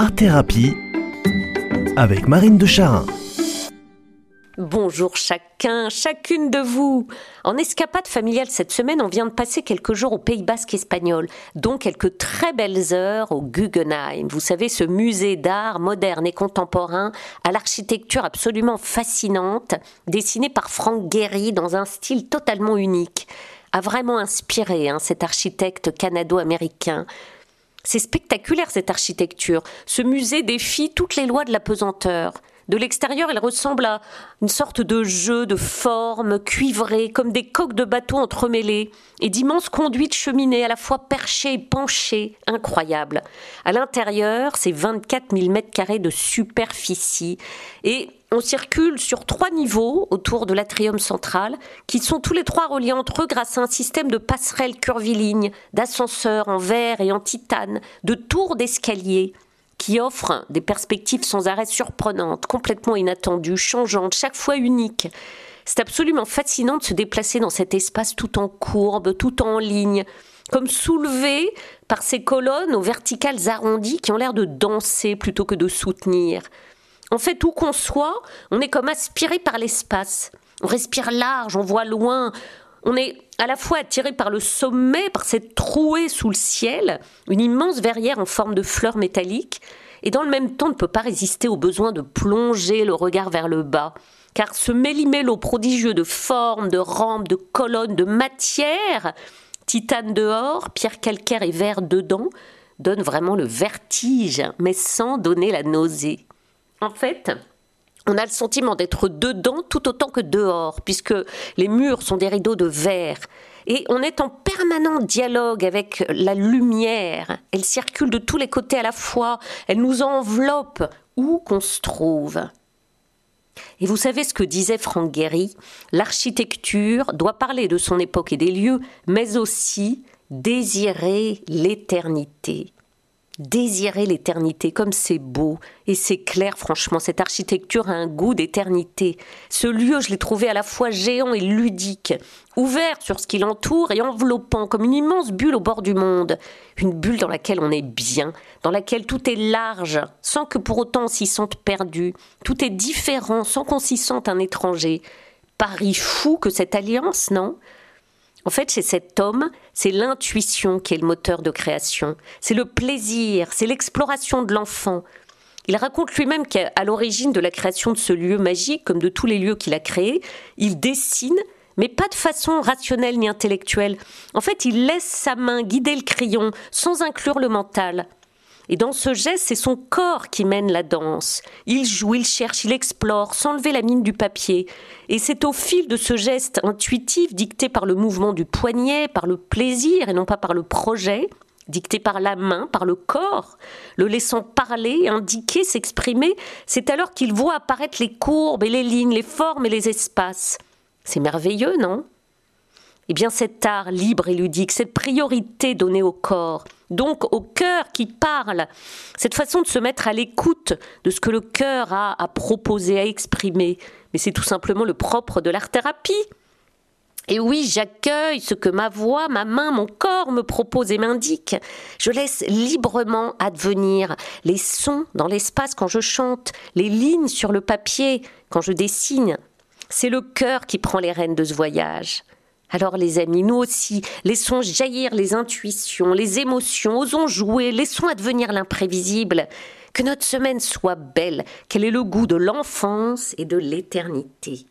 Art Thérapie avec Marine de Charin. Bonjour chacun, chacune de vous. En escapade familiale cette semaine, on vient de passer quelques jours au Pays Basque espagnol, dont quelques très belles heures au Guggenheim. Vous savez, ce musée d'art moderne et contemporain à l'architecture absolument fascinante, dessiné par Frank Gehry dans un style totalement unique, a vraiment inspiré hein, cet architecte canado-américain. C'est spectaculaire cette architecture. Ce musée défie toutes les lois de la pesanteur. De l'extérieur, il ressemble à une sorte de jeu de formes cuivrées, comme des coques de bateaux entremêlées, et d'immenses conduites cheminées à la fois perchées et penchées, incroyables. À l'intérieur, c'est 24 000 mètres carrés de superficie, et on circule sur trois niveaux autour de l'atrium central, qui sont tous les trois reliés entre eux grâce à un système de passerelles curvilignes, d'ascenseurs en verre et en titane, de tours d'escalier qui offrent des perspectives sans arrêt surprenantes, complètement inattendues, changeantes, chaque fois uniques. C'est absolument fascinant de se déplacer dans cet espace tout en courbe, tout en ligne, comme soulevé par ces colonnes aux verticales arrondies qui ont l'air de danser plutôt que de soutenir. En fait, où qu'on soit, on est comme aspiré par l'espace. On respire large, on voit loin, on est à la fois attiré par le sommet, par cette trouée sous le ciel, une immense verrière en forme de fleurs métalliques, et dans le même temps ne peut pas résister au besoin de plonger le regard vers le bas, car ce méli-mélo prodigieux de formes, de rampes, de colonnes, de matière, titane dehors, pierre calcaire et verre dedans, donne vraiment le vertige, mais sans donner la nausée. En fait, on a le sentiment d'être dedans tout autant que dehors, puisque les murs sont des rideaux de verre. Et on est en permanent dialogue avec la lumière. Elle circule de tous les côtés à la fois. Elle nous enveloppe où qu'on se trouve. Et vous savez ce que disait Frank Gehry? L'architecture doit parler de son époque et des lieux, mais aussi désirer l'éternité désirer l'éternité, comme c'est beau et c'est clair, franchement, cette architecture a un goût d'éternité. Ce lieu, je l'ai trouvé à la fois géant et ludique, ouvert sur ce qui l'entoure et enveloppant comme une immense bulle au bord du monde, une bulle dans laquelle on est bien, dans laquelle tout est large, sans que pour autant on s'y sente perdu, tout est différent, sans qu'on s'y sente un étranger. Paris fou que cette alliance, non? En fait, chez cet homme, c'est l'intuition qui est le moteur de création, c'est le plaisir, c'est l'exploration de l'enfant. Il raconte lui-même qu'à l'origine de la création de ce lieu magique, comme de tous les lieux qu'il a créés, il dessine, mais pas de façon rationnelle ni intellectuelle. En fait, il laisse sa main guider le crayon sans inclure le mental. Et dans ce geste, c'est son corps qui mène la danse. Il joue, il cherche, il explore, sans lever la mine du papier. Et c'est au fil de ce geste intuitif, dicté par le mouvement du poignet, par le plaisir et non pas par le projet, dicté par la main, par le corps, le laissant parler, indiquer, s'exprimer, c'est alors qu'il voit apparaître les courbes et les lignes, les formes et les espaces. C'est merveilleux, non? Eh bien cet art libre et ludique, cette priorité donnée au corps, donc au cœur qui parle, cette façon de se mettre à l'écoute de ce que le cœur a à proposer, à exprimer, mais c'est tout simplement le propre de l'art-thérapie. Et oui, j'accueille ce que ma voix, ma main, mon corps me propose et m'indique. Je laisse librement advenir les sons dans l'espace quand je chante, les lignes sur le papier quand je dessine. C'est le cœur qui prend les rênes de ce voyage. Alors les amis, nous aussi, laissons jaillir les intuitions, les émotions, osons jouer, laissons advenir l'imprévisible. Que notre semaine soit belle, qu'elle ait le goût de l'enfance et de l'éternité.